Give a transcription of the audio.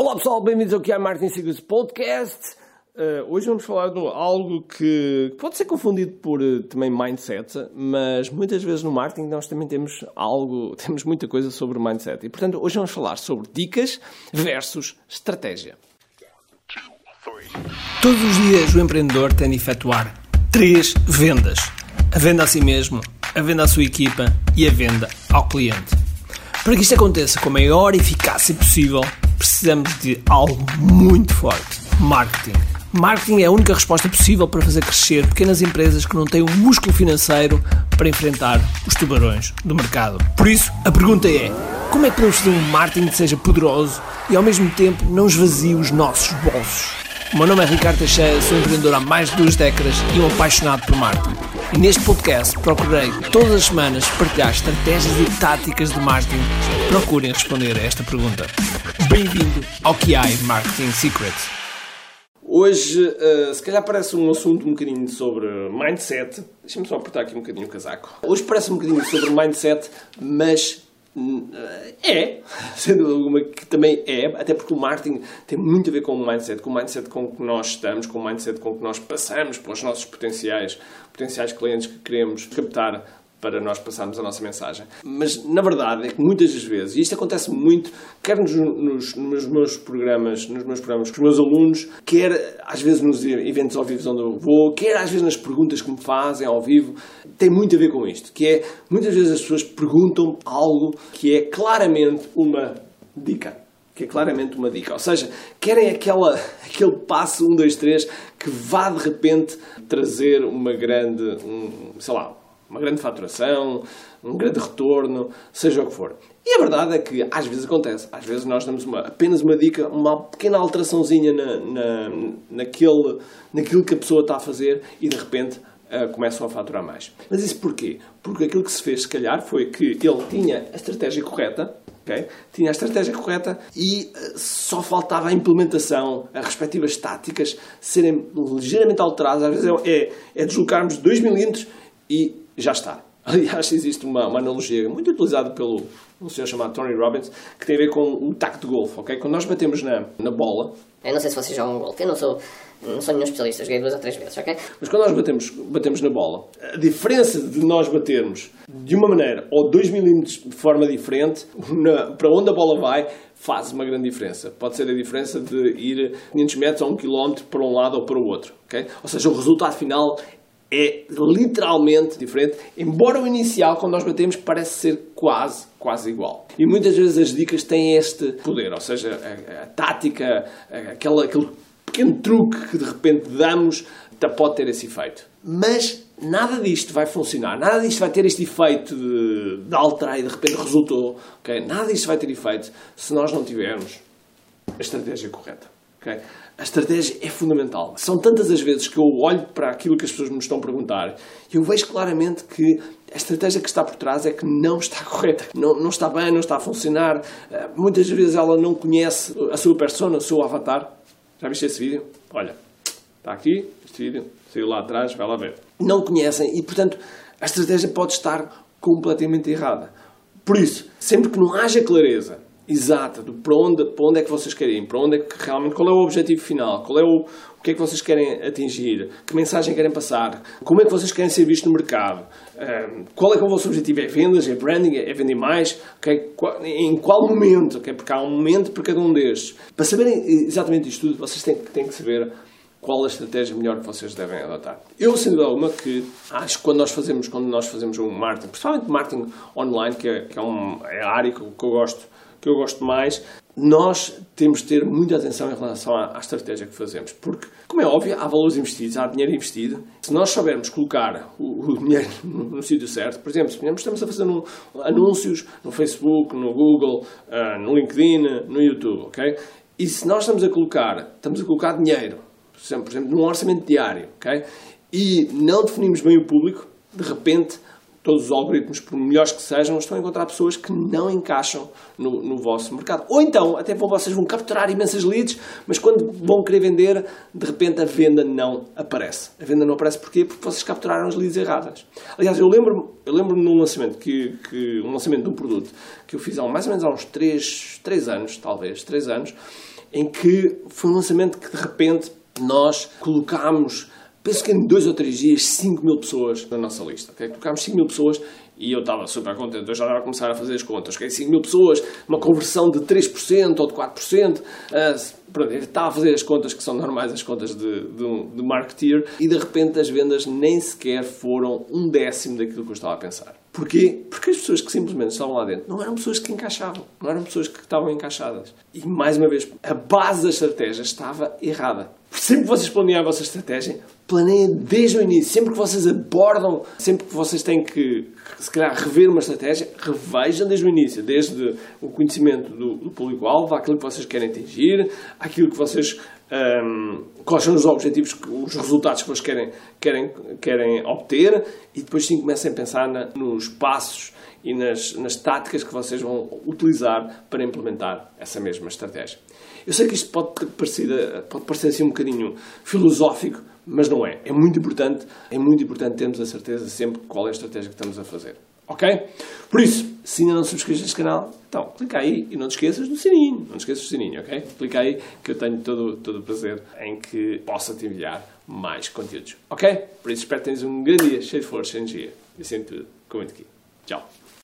Olá pessoal, bem-vindos ao que é Martin Secrets Podcast. Uh, hoje vamos falar de algo que pode ser confundido por uh, também mindset, mas muitas vezes no marketing nós também temos algo, temos muita coisa sobre mindset. E portanto, hoje vamos falar sobre dicas versus estratégia. Todos os dias o empreendedor tem de efetuar três vendas: a venda a si mesmo, a venda à sua equipa e a venda ao cliente. Para que isto aconteça com a maior eficácia possível, precisamos de algo muito forte: marketing. Marketing é a única resposta possível para fazer crescer pequenas empresas que não têm o músculo financeiro para enfrentar os tubarões do mercado. Por isso, a pergunta é: como é que podemos fazer um marketing que seja poderoso e ao mesmo tempo não esvazie os nossos bolsos? O meu nome é Ricardo Teixeira, sou empreendedor há mais de duas décadas e um apaixonado por marketing. E neste podcast procurei todas as semanas partilhar estratégias e táticas de marketing. Procurem responder a esta pergunta. Bem-vindo ao QI Marketing Secrets. Hoje, uh, se calhar parece um assunto um bocadinho sobre mindset. Deixa-me só apertar aqui um bocadinho o casaco. Hoje parece um bocadinho sobre mindset, mas é, sendo alguma que também é, até porque o marketing tem muito a ver com o mindset, com o mindset com que nós estamos, com o mindset com que nós passamos para os nossos potenciais, potenciais clientes que queremos captar para nós passarmos a nossa mensagem. Mas, na verdade, é que muitas das vezes, e isto acontece muito, quer nos, nos, nos meus programas, nos meus programas com os meus alunos, quer às vezes nos eventos ao vivo onde eu vou, quer às vezes nas perguntas que me fazem ao vivo, tem muito a ver com isto, que é, muitas vezes as pessoas perguntam algo que é claramente uma dica que é claramente uma dica. Ou seja, querem aquela, aquele passo 1, 2, 3 que vá de repente trazer uma grande, um, sei lá, uma grande faturação, um grande retorno, seja o que for. E a verdade é que às vezes acontece. Às vezes nós damos uma, apenas uma dica, uma pequena alteraçãozinha na, na, naquele, naquilo que a pessoa está a fazer e de repente uh, começam a faturar mais. Mas isso porquê? Porque aquilo que se fez, se calhar, foi que ele tinha a estratégia correta, Okay? Tinha a estratégia correta e uh, só faltava a implementação, as respectivas táticas serem ligeiramente alteradas. Às vezes é, é, é deslocarmos 2 milímetros e já está. Aliás, existe uma, uma, analogia muito utilizada pelo um senhor chamado Tony Robbins que tem a ver com o taco de golfe, ok? Quando nós batemos na, na bola... Eu não sei se vocês jogam golfe, eu não sou, não sou nenhum especialista, joguei duas ou três vezes, ok? Mas quando nós batemos, batemos na bola, a diferença de nós batermos de uma maneira ou 2 milímetros de forma diferente, na, para onde a bola vai, faz uma grande diferença. Pode ser a diferença de ir 500 metros ou 1 km para um lado ou para o outro, ok? Ou seja, o resultado final é literalmente diferente, embora o inicial, quando nós batemos, parece ser quase, quase igual. E muitas vezes as dicas têm este poder, ou seja, a, a tática, aquela, aquele pequeno truque que de repente damos, pode ter esse efeito. Mas nada disto vai funcionar, nada disto vai ter este efeito de, de alterar e de repente resultou. Okay? Nada disto vai ter efeito se nós não tivermos a estratégia correta. Okay? A estratégia é fundamental. São tantas as vezes que eu olho para aquilo que as pessoas me estão a perguntar e eu vejo claramente que a estratégia que está por trás é que não está correta, não, não está bem, não está a funcionar. Eh, muitas vezes ela não conhece a sua persona, o seu avatar. Já viste esse vídeo? Olha, está aqui, este vídeo, saiu lá atrás, vai lá ver. Não conhecem e, portanto, a estratégia pode estar completamente errada. Por isso, sempre que não haja clareza exata do para onde, para onde é que vocês querem para onde é que realmente, qual é o objetivo final, qual é o, o que é que vocês querem atingir, que mensagem querem passar, como é que vocês querem ser vistos no mercado, um, qual é que é o vosso objetivo, é vendas, é branding, é vender mais, okay? em qual momento, okay? porque há um momento para cada um destes. Para saberem exatamente isto tudo, vocês têm, têm que saber qual a estratégia melhor que vocês devem adotar. Eu, sem dúvida alguma, que acho que quando nós fazemos, quando nós fazemos um marketing, principalmente marketing online, que é, que é, um, é a área que que eu gosto que eu gosto mais, nós temos de ter muita atenção em relação à, à, estratégia que fazemos. Porque, como é óbvio, há valores investidos, há dinheiro investido. Se nós soubermos colocar o, o dinheiro no, no sítio certo, por exemplo, se estamos a fazer um, anúncios no Facebook, no Google, uh, no LinkedIn, no YouTube, ok? E se nós estamos a colocar, estamos a colocar dinheiro, por exemplo, por exemplo num orçamento diário, ok? E não definimos bem o público, de repente todos os algoritmos, por melhores que sejam, estão a encontrar pessoas que não encaixam no, no vosso mercado. Ou então, até vocês vão capturar imensas leads, mas quando vão querer vender, de repente a venda não aparece. A venda não aparece porquê? Porque vocês capturaram as leads erradas. Aliás, eu lembro-me eu lembro num lançamento, que, que, um lançamento de um produto que eu fiz há mais ou menos há uns 3, 3 anos, talvez, 3 anos, em que foi um lançamento que de repente nós colocámos penso que em dois ou três dias, 5 mil pessoas na nossa lista. Okay? Colocámos 5 mil pessoas e eu estava super contente. Eu já estava a começar a fazer as contas. Okay? 5 mil pessoas, uma conversão de 3% ou de 4%. Uh, pronto, eu estava a fazer as contas que são normais, as contas de, de, de marketeer, e de repente as vendas nem sequer foram um décimo daquilo que eu estava a pensar. Porquê? Porque as pessoas que simplesmente estavam lá dentro não eram pessoas que encaixavam, não eram pessoas que estavam encaixadas. E mais uma vez, a base da estratégia estava errada. Sempre que vocês planeiem a vossa estratégia, planeiem desde o início. Sempre que vocês abordam, sempre que vocês têm que, se calhar, rever uma estratégia, revejam desde o início. Desde o conhecimento do, do público-alvo, aquilo que vocês querem atingir, aquilo que vocês. Um, quais são os objetivos, os resultados que vocês querem, querem, querem obter e depois sim comecem a pensar na, nos passos e nas, nas táticas que vocês vão utilizar para implementar essa mesma estratégia. Eu sei que isto pode parecer, pode parecer assim um bocadinho filosófico, mas não é. É muito importante, é muito importante termos a certeza sempre qual é a estratégia que estamos a fazer. Ok? Por isso, se ainda não subscreves este canal, então clica aí e não te esqueças do sininho. Não te esqueças do sininho, ok? Clica aí que eu tenho todo, todo o prazer em que possa te enviar mais conteúdos. Ok? Por isso espero que tenhas um grande dia cheio de força e energia. E sempre tudo com muito aqui. Tchau.